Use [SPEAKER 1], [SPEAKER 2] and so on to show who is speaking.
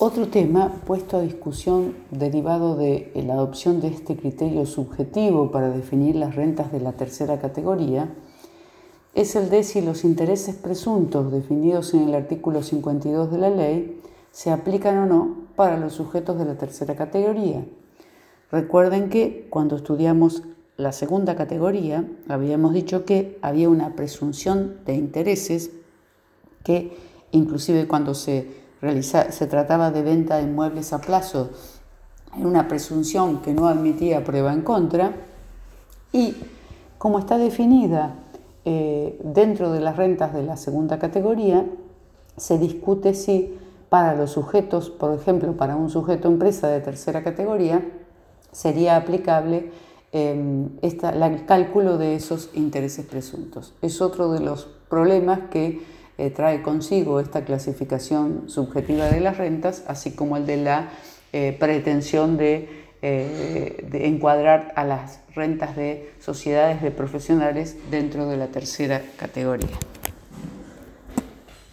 [SPEAKER 1] Otro tema puesto a discusión derivado de la adopción de este criterio subjetivo para definir las rentas de la tercera categoría es el de si los intereses presuntos definidos en el artículo 52 de la ley se aplican o no para los sujetos de la tercera categoría. Recuerden que cuando estudiamos la segunda categoría habíamos dicho que había una presunción de intereses que inclusive cuando se se trataba de venta de inmuebles a plazo en una presunción que no admitía prueba en contra y como está definida eh, dentro de las rentas de la segunda categoría, se discute si para los sujetos, por ejemplo, para un sujeto empresa de tercera categoría, sería aplicable em, el cálculo de esos intereses presuntos. Es otro de los problemas que eh, trae consigo esta clasificación subjetiva de las rentas, así como el de la eh, pretensión eh, de, encuadrar a las rentas de sociedades de profesionales dentro de la tercera categoría.